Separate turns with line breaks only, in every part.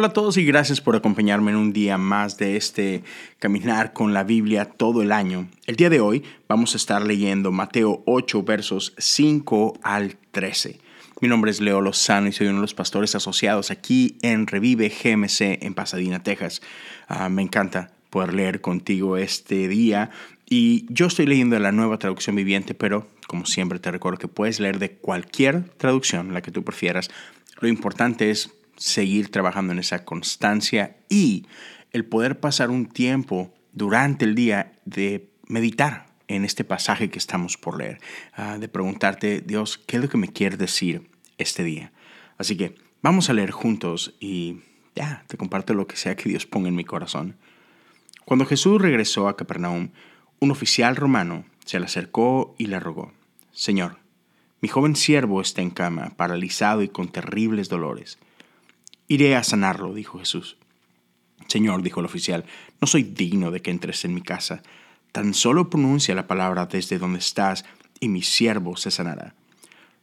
Hola a todos y gracias por acompañarme en un día más de este caminar con la Biblia todo el año. El día de hoy vamos a estar leyendo Mateo 8 versos 5 al 13. Mi nombre es Leo Lozano y soy uno de los pastores asociados aquí en Revive GMC en Pasadena, Texas. Ah, me encanta poder leer contigo este día y yo estoy leyendo la nueva traducción viviente, pero como siempre te recuerdo que puedes leer de cualquier traducción, la que tú prefieras. Lo importante es seguir trabajando en esa constancia y el poder pasar un tiempo durante el día de meditar en este pasaje que estamos por leer, ah, de preguntarte, Dios, ¿qué es lo que me quiere decir este día? Así que vamos a leer juntos y ya, te comparto lo que sea que Dios ponga en mi corazón. Cuando Jesús regresó a Capernaum, un oficial romano se le acercó y le rogó, Señor, mi joven siervo está en cama, paralizado y con terribles dolores. Iré a sanarlo, dijo Jesús. Señor, dijo el oficial, no soy digno de que entres en mi casa. Tan solo pronuncia la palabra desde donde estás y mi siervo se sanará.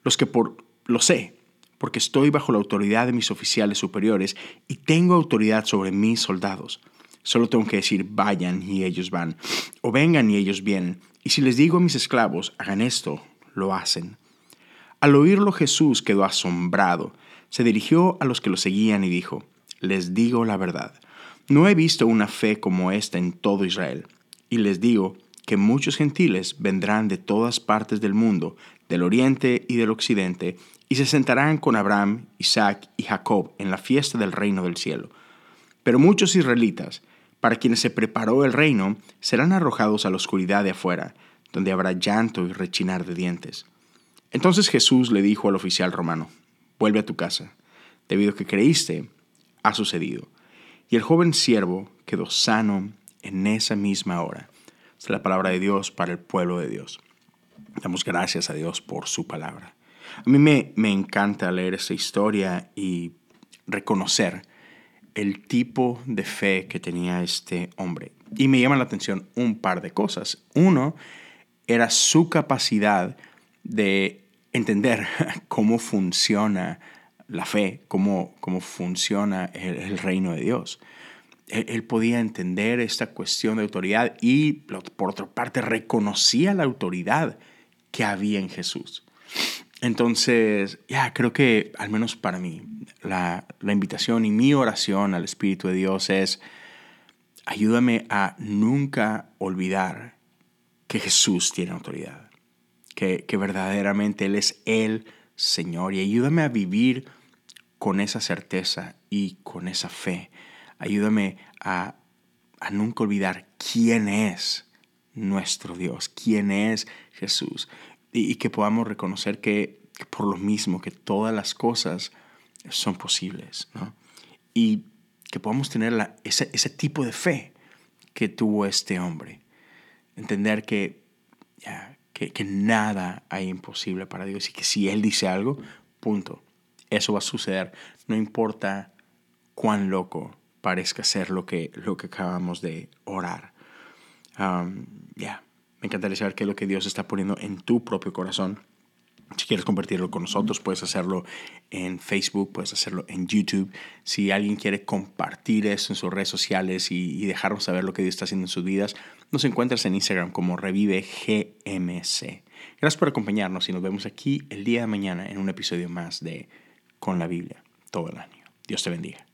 Los que por lo sé, porque estoy bajo la autoridad de mis oficiales superiores y tengo autoridad sobre mis soldados. Solo tengo que decir vayan y ellos van, o vengan y ellos vienen. Y si les digo a mis esclavos, hagan esto, lo hacen. Al oírlo Jesús quedó asombrado se dirigió a los que lo seguían y dijo, les digo la verdad, no he visto una fe como esta en todo Israel, y les digo que muchos gentiles vendrán de todas partes del mundo, del oriente y del occidente, y se sentarán con Abraham, Isaac y Jacob en la fiesta del reino del cielo. Pero muchos israelitas, para quienes se preparó el reino, serán arrojados a la oscuridad de afuera, donde habrá llanto y rechinar de dientes. Entonces Jesús le dijo al oficial romano, vuelve a tu casa. Debido a que creíste, ha sucedido. Y el joven siervo quedó sano en esa misma hora. Es la palabra de Dios para el pueblo de Dios. Damos gracias a Dios por su palabra. A mí me, me encanta leer esta historia y reconocer el tipo de fe que tenía este hombre. Y me llama la atención un par de cosas. Uno era su capacidad de entender cómo funciona la fe, cómo, cómo funciona el, reino de Dios. Él, podía entender esta cuestión de autoridad y, por otra parte, reconocía la autoridad que había en Jesús. Entonces, ya creo que, al menos para mí, la, la invitación y mi oración al Espíritu de Dios es, ayúdame a nunca olvidar que Jesús tiene autoridad que, verdaderamente Él es el Señor. Y ayúdame a vivir con esa certeza y con esa fe. Ayúdame a, nunca olvidar quién es nuestro Dios, quién es Jesús. Y, que podamos reconocer que, por lo mismo, que todas las cosas son posibles. Y que podamos tener ese, ese, tipo de fe que tuvo este hombre. Entender que que, nada hay imposible para Dios y que si Él dice algo, punto, eso va a suceder. No importa cuán loco parezca ser lo que, lo que acabamos de orar. Um, ya, me encantaría saber qué es lo que Dios está poniendo en tu propio corazón si quieres compartirlo con nosotros, puedes hacerlo en Facebook, puedes hacerlo en YouTube. Si alguien quiere compartir eso en sus redes sociales y, dejarnos saber lo que Dios está haciendo en sus vidas, nos encuentras en Instagram como Revive GMC. Gracias por acompañarnos y nos vemos aquí el día de mañana en un episodio más de Con la Biblia todo el año. Dios te bendiga.